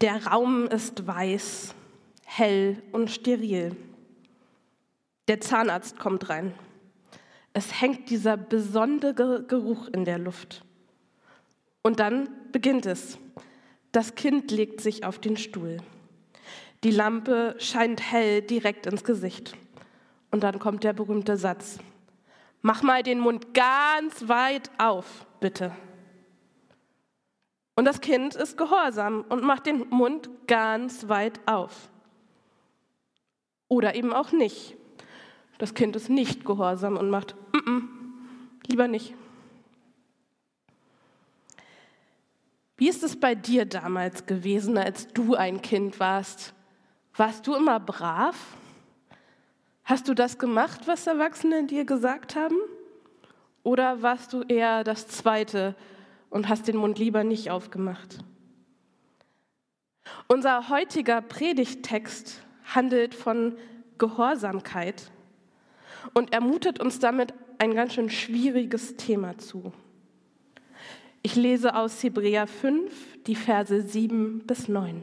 Der Raum ist weiß, hell und steril. Der Zahnarzt kommt rein. Es hängt dieser besondere Geruch in der Luft. Und dann beginnt es. Das Kind legt sich auf den Stuhl. Die Lampe scheint hell direkt ins Gesicht. Und dann kommt der berühmte Satz. Mach mal den Mund ganz weit auf, bitte. Und das Kind ist gehorsam und macht den Mund ganz weit auf. Oder eben auch nicht. Das Kind ist nicht gehorsam und macht, mm -mm, lieber nicht. Wie ist es bei dir damals gewesen, als du ein Kind warst? Warst du immer brav? Hast du das gemacht, was Erwachsene dir gesagt haben? Oder warst du eher das Zweite und hast den Mund lieber nicht aufgemacht? Unser heutiger Predigttext handelt von Gehorsamkeit und ermutet uns damit ein ganz schön schwieriges Thema zu. Ich lese aus Hebräer 5 die Verse 7 bis 9.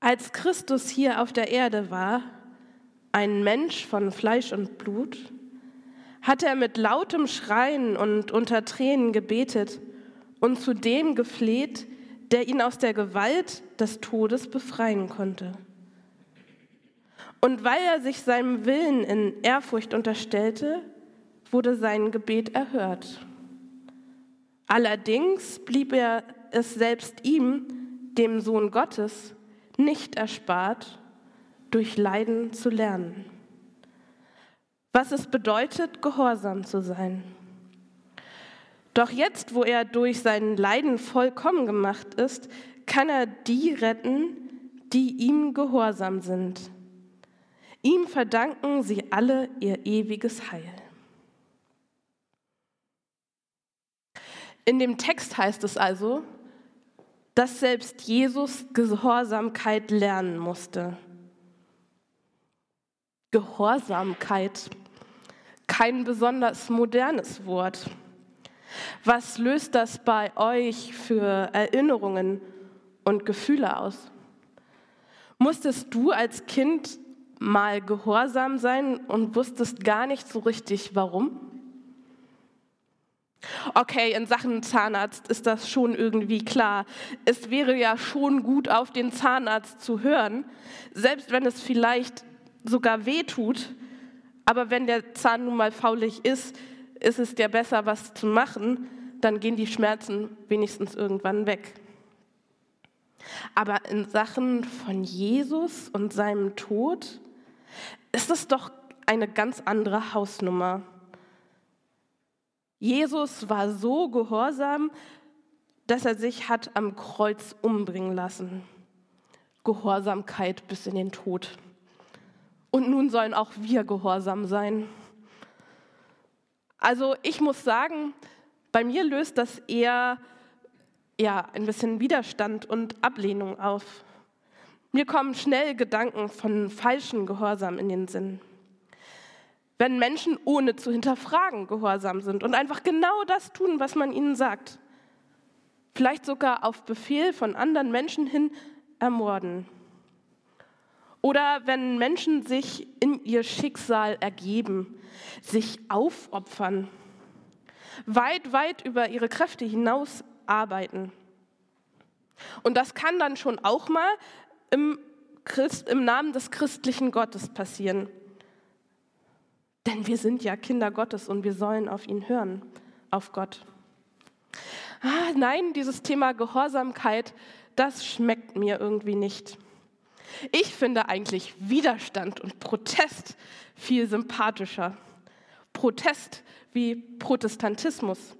Als Christus hier auf der Erde war, ein Mensch von Fleisch und Blut, hat er mit lautem Schreien und unter Tränen gebetet und zu dem gefleht, der ihn aus der Gewalt des Todes befreien konnte. Und weil er sich seinem Willen in Ehrfurcht unterstellte, wurde sein Gebet erhört. Allerdings blieb er es selbst ihm, dem Sohn Gottes, nicht erspart, durch Leiden zu lernen. Was es bedeutet, gehorsam zu sein. Doch jetzt, wo er durch sein Leiden vollkommen gemacht ist, kann er die retten, die ihm gehorsam sind. Ihm verdanken sie alle ihr ewiges Heil. In dem Text heißt es also, dass selbst Jesus Gehorsamkeit lernen musste. Gehorsamkeit, kein besonders modernes Wort. Was löst das bei euch für Erinnerungen und Gefühle aus? Musstest du als Kind mal gehorsam sein und wusstest gar nicht so richtig warum? Okay, in Sachen Zahnarzt ist das schon irgendwie klar. Es wäre ja schon gut, auf den Zahnarzt zu hören, selbst wenn es vielleicht sogar weh tut. Aber wenn der Zahn nun mal faulig ist, ist es ja besser, was zu machen. Dann gehen die Schmerzen wenigstens irgendwann weg. Aber in Sachen von Jesus und seinem Tod ist es doch eine ganz andere Hausnummer. Jesus war so gehorsam, dass er sich hat am Kreuz umbringen lassen. Gehorsamkeit bis in den Tod. Und nun sollen auch wir gehorsam sein. Also ich muss sagen, bei mir löst das eher ja, ein bisschen Widerstand und Ablehnung auf. Mir kommen schnell Gedanken von falschen Gehorsam in den Sinn wenn Menschen ohne zu hinterfragen gehorsam sind und einfach genau das tun, was man ihnen sagt. Vielleicht sogar auf Befehl von anderen Menschen hin ermorden. Oder wenn Menschen sich in ihr Schicksal ergeben, sich aufopfern, weit, weit über ihre Kräfte hinaus arbeiten. Und das kann dann schon auch mal im, Christ, im Namen des christlichen Gottes passieren. Denn wir sind ja Kinder Gottes und wir sollen auf ihn hören, auf Gott. Ah, nein, dieses Thema Gehorsamkeit, das schmeckt mir irgendwie nicht. Ich finde eigentlich Widerstand und Protest viel sympathischer. Protest wie Protestantismus,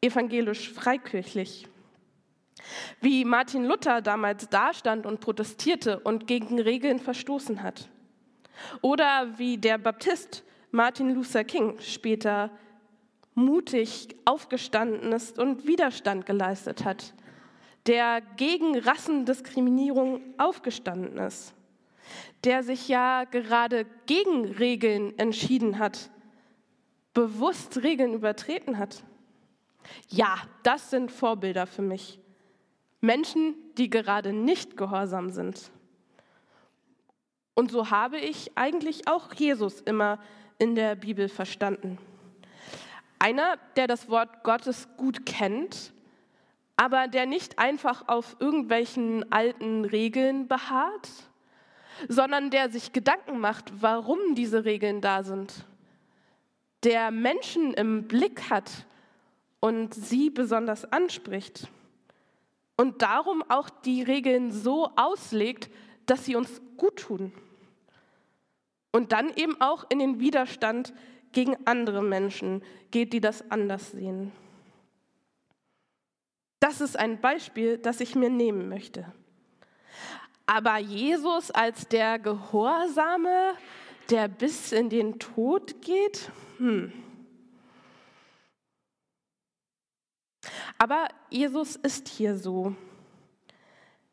evangelisch-freikirchlich. Wie Martin Luther damals dastand und protestierte und gegen Regeln verstoßen hat. Oder wie der Baptist Martin Luther King später mutig aufgestanden ist und Widerstand geleistet hat, der gegen Rassendiskriminierung aufgestanden ist, der sich ja gerade gegen Regeln entschieden hat, bewusst Regeln übertreten hat. Ja, das sind Vorbilder für mich. Menschen, die gerade nicht gehorsam sind. Und so habe ich eigentlich auch Jesus immer in der Bibel verstanden. Einer, der das Wort Gottes gut kennt, aber der nicht einfach auf irgendwelchen alten Regeln beharrt, sondern der sich Gedanken macht, warum diese Regeln da sind. Der Menschen im Blick hat und sie besonders anspricht. Und darum auch die Regeln so auslegt, dass sie uns gut tun. Und dann eben auch in den Widerstand gegen andere Menschen geht, die das anders sehen. Das ist ein Beispiel, das ich mir nehmen möchte. Aber Jesus als der Gehorsame, der bis in den Tod geht, hm. Aber Jesus ist hier so.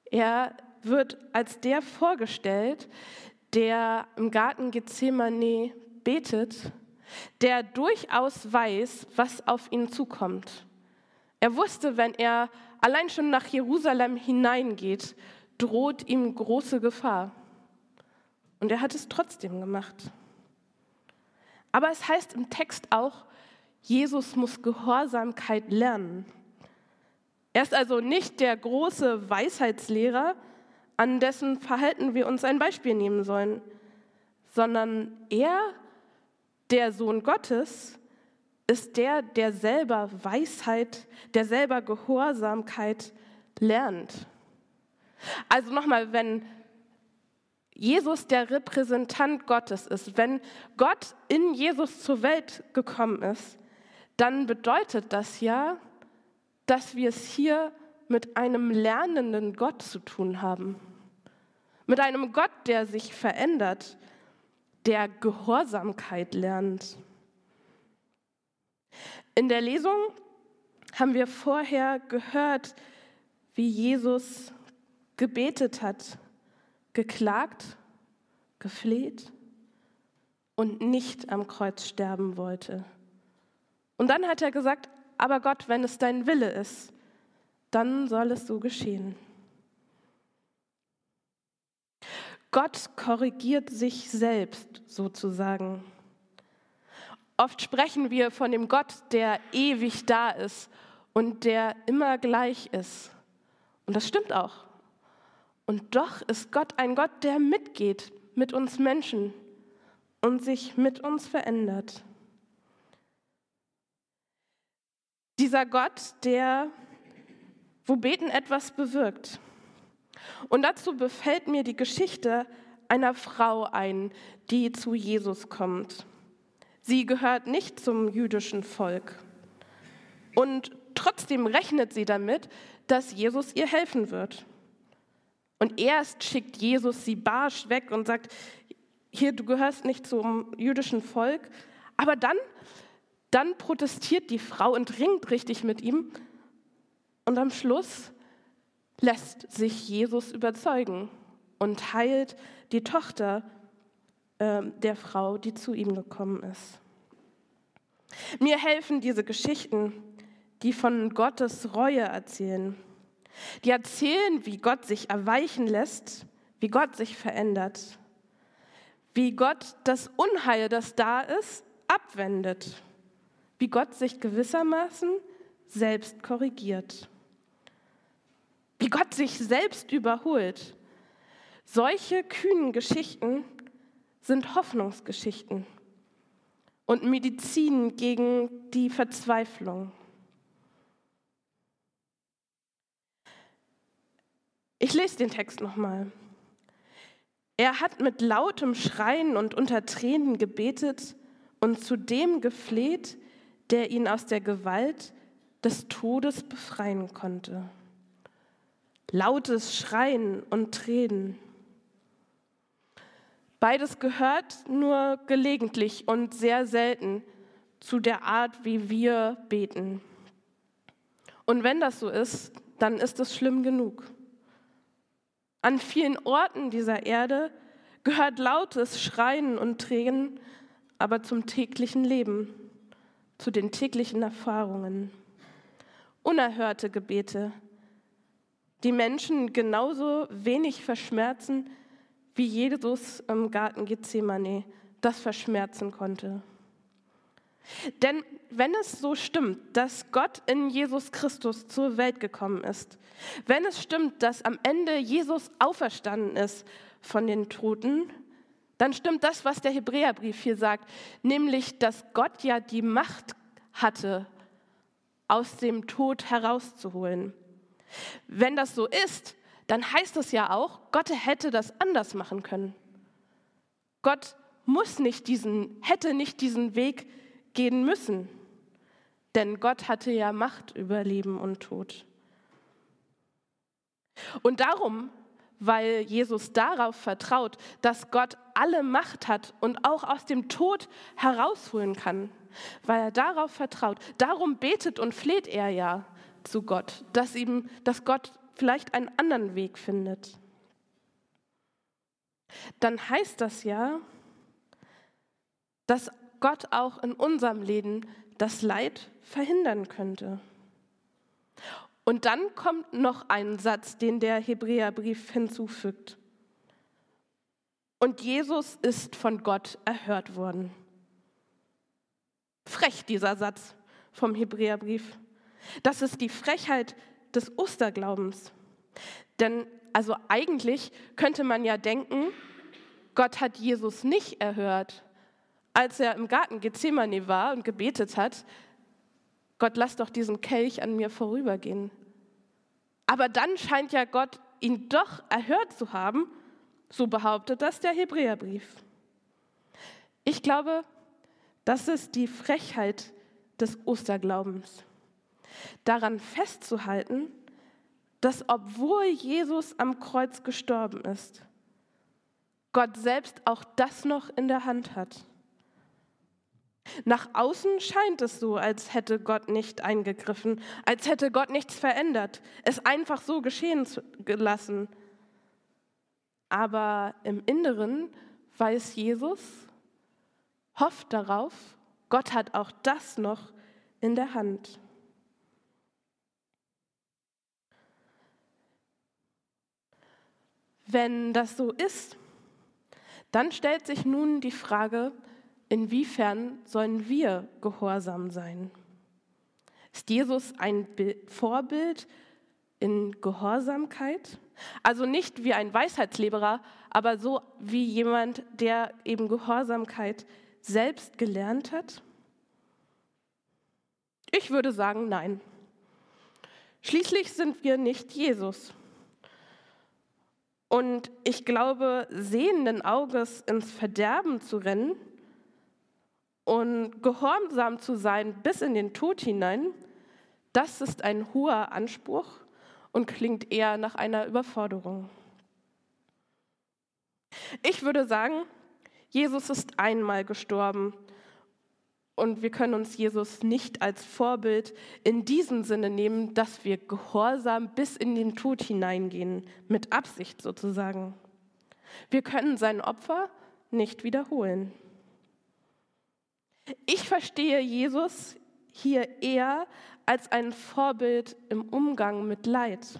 Er wird als der vorgestellt, der im Garten Gethsemane betet, der durchaus weiß, was auf ihn zukommt. Er wusste, wenn er allein schon nach Jerusalem hineingeht, droht ihm große Gefahr. Und er hat es trotzdem gemacht. Aber es heißt im Text auch, Jesus muss Gehorsamkeit lernen. Er ist also nicht der große Weisheitslehrer, an dessen Verhalten wir uns ein Beispiel nehmen sollen, sondern er, der Sohn Gottes, ist der, der selber Weisheit, der selber Gehorsamkeit lernt. Also nochmal, wenn Jesus der Repräsentant Gottes ist, wenn Gott in Jesus zur Welt gekommen ist, dann bedeutet das ja, dass wir es hier mit einem lernenden Gott zu tun haben. Mit einem Gott, der sich verändert, der Gehorsamkeit lernt. In der Lesung haben wir vorher gehört, wie Jesus gebetet hat, geklagt, gefleht und nicht am Kreuz sterben wollte. Und dann hat er gesagt, aber Gott, wenn es dein Wille ist, dann soll es so geschehen. Gott korrigiert sich selbst sozusagen. Oft sprechen wir von dem Gott, der ewig da ist und der immer gleich ist. Und das stimmt auch. Und doch ist Gott ein Gott, der mitgeht mit uns Menschen und sich mit uns verändert. Dieser Gott, der, wo Beten etwas bewirkt. Und dazu befällt mir die Geschichte einer Frau ein, die zu Jesus kommt. Sie gehört nicht zum jüdischen Volk. Und trotzdem rechnet sie damit, dass Jesus ihr helfen wird. Und erst schickt Jesus sie barsch weg und sagt, hier, du gehörst nicht zum jüdischen Volk. Aber dann, dann protestiert die Frau und ringt richtig mit ihm. Und am Schluss lässt sich Jesus überzeugen und heilt die Tochter äh, der Frau, die zu ihm gekommen ist. Mir helfen diese Geschichten, die von Gottes Reue erzählen die erzählen, wie Gott sich erweichen lässt, wie Gott sich verändert, wie Gott das Unheil, das da ist, abwendet, wie Gott sich gewissermaßen selbst korrigiert, wie Gott sich selbst überholt. Solche kühnen Geschichten sind Hoffnungsgeschichten und Medizin gegen die Verzweiflung. Ich lese den Text nochmal. Er hat mit lautem Schreien und unter Tränen gebetet und zu dem gefleht, der ihn aus der Gewalt des Todes befreien konnte. Lautes Schreien und Tränen. Beides gehört nur gelegentlich und sehr selten zu der Art, wie wir beten. Und wenn das so ist, dann ist es schlimm genug. An vielen Orten dieser Erde gehört lautes Schreien und Tränen aber zum täglichen Leben, zu den täglichen Erfahrungen. Unerhörte Gebete, die Menschen genauso wenig verschmerzen, wie Jesus im Garten Gethsemane das verschmerzen konnte. Denn wenn es so stimmt, dass Gott in Jesus Christus zur Welt gekommen ist, wenn es stimmt, dass am Ende Jesus auferstanden ist von den Toten, dann stimmt das, was der Hebräerbrief hier sagt, nämlich, dass Gott ja die Macht hatte, aus dem Tod herauszuholen. Wenn das so ist, dann heißt es ja auch, Gott hätte das anders machen können. Gott muss nicht diesen, hätte nicht diesen Weg gehen müssen, denn Gott hatte ja Macht über Leben und Tod. Und darum, weil Jesus darauf vertraut, dass Gott alle Macht hat und auch aus dem Tod herausholen kann, weil er darauf vertraut, darum betet und fleht er ja zu Gott, dass ihm, dass Gott vielleicht einen anderen Weg findet, dann heißt das ja, dass Gott auch in unserem Leben das Leid verhindern könnte. Und dann kommt noch ein Satz, den der Hebräerbrief hinzufügt. Und Jesus ist von Gott erhört worden. Frech dieser Satz vom Hebräerbrief. Das ist die Frechheit des Osterglaubens. Denn also eigentlich könnte man ja denken, Gott hat Jesus nicht erhört, als er im Garten Gethsemane war und gebetet hat, Gott, lass doch diesen Kelch an mir vorübergehen. Aber dann scheint ja Gott ihn doch erhört zu haben, so behauptet das der Hebräerbrief. Ich glaube, das ist die Frechheit des Osterglaubens. Daran festzuhalten, dass obwohl Jesus am Kreuz gestorben ist, Gott selbst auch das noch in der Hand hat. Nach außen scheint es so, als hätte Gott nicht eingegriffen, als hätte Gott nichts verändert, es einfach so geschehen gelassen. Aber im Inneren weiß Jesus, hofft darauf, Gott hat auch das noch in der Hand. Wenn das so ist, dann stellt sich nun die Frage, inwiefern sollen wir gehorsam sein? Ist Jesus ein Vorbild in Gehorsamkeit? Also nicht wie ein Weisheitslehrer, aber so wie jemand, der eben Gehorsamkeit selbst gelernt hat? Ich würde sagen, nein. Schließlich sind wir nicht Jesus. Und ich glaube, sehenden Auges ins Verderben zu rennen und gehorsam zu sein bis in den Tod hinein, das ist ein hoher Anspruch und klingt eher nach einer Überforderung. Ich würde sagen, Jesus ist einmal gestorben und wir können uns Jesus nicht als Vorbild in diesem Sinne nehmen, dass wir gehorsam bis in den Tod hineingehen, mit Absicht sozusagen. Wir können sein Opfer nicht wiederholen. Ich verstehe Jesus hier eher als ein Vorbild im Umgang mit Leid.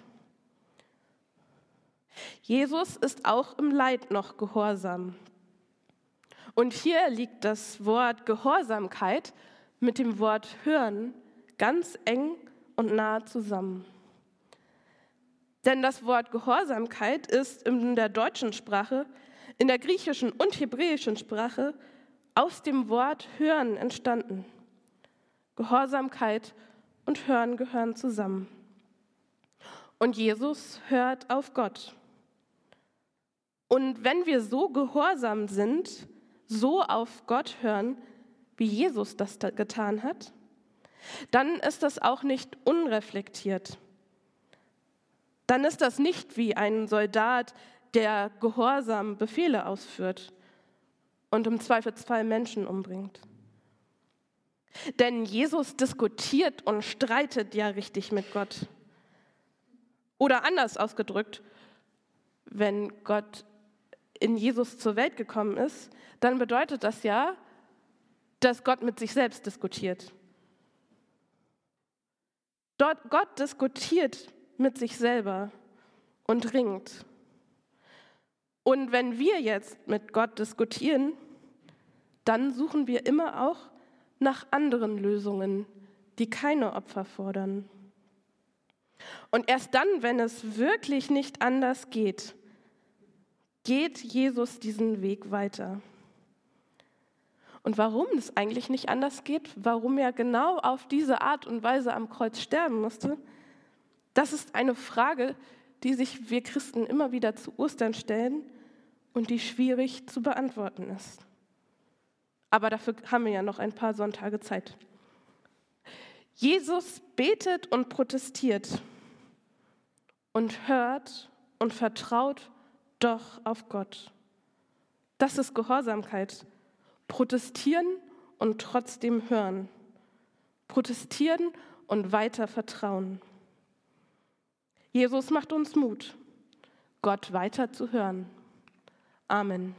Jesus ist auch im Leid noch gehorsam. Und hier liegt das Wort Gehorsamkeit mit dem Wort Hören ganz eng und nah zusammen. Denn das Wort Gehorsamkeit ist in der deutschen Sprache, in der griechischen und hebräischen Sprache aus dem Wort Hören entstanden. Gehorsamkeit und Hören gehören zusammen. Und Jesus hört auf Gott. Und wenn wir so gehorsam sind, so auf Gott hören, wie Jesus das getan hat, dann ist das auch nicht unreflektiert. Dann ist das nicht wie ein Soldat, der gehorsam Befehle ausführt und im Zweifelsfall Menschen umbringt. Denn Jesus diskutiert und streitet ja richtig mit Gott. Oder anders ausgedrückt, wenn Gott in Jesus zur Welt gekommen ist, dann bedeutet das ja, dass Gott mit sich selbst diskutiert. Dort, Gott diskutiert mit sich selber und ringt. Und wenn wir jetzt mit Gott diskutieren, dann suchen wir immer auch nach anderen Lösungen, die keine Opfer fordern. Und erst dann, wenn es wirklich nicht anders geht, geht Jesus diesen Weg weiter. Und warum es eigentlich nicht anders geht, warum er genau auf diese Art und Weise am Kreuz sterben musste, das ist eine Frage, die sich wir Christen immer wieder zu Ostern stellen und die schwierig zu beantworten ist. Aber dafür haben wir ja noch ein paar Sonntage Zeit. Jesus betet und protestiert und hört und vertraut doch auf Gott. Das ist Gehorsamkeit. Protestieren und trotzdem hören. Protestieren und weiter vertrauen. Jesus macht uns Mut, Gott weiter zu hören. Amen.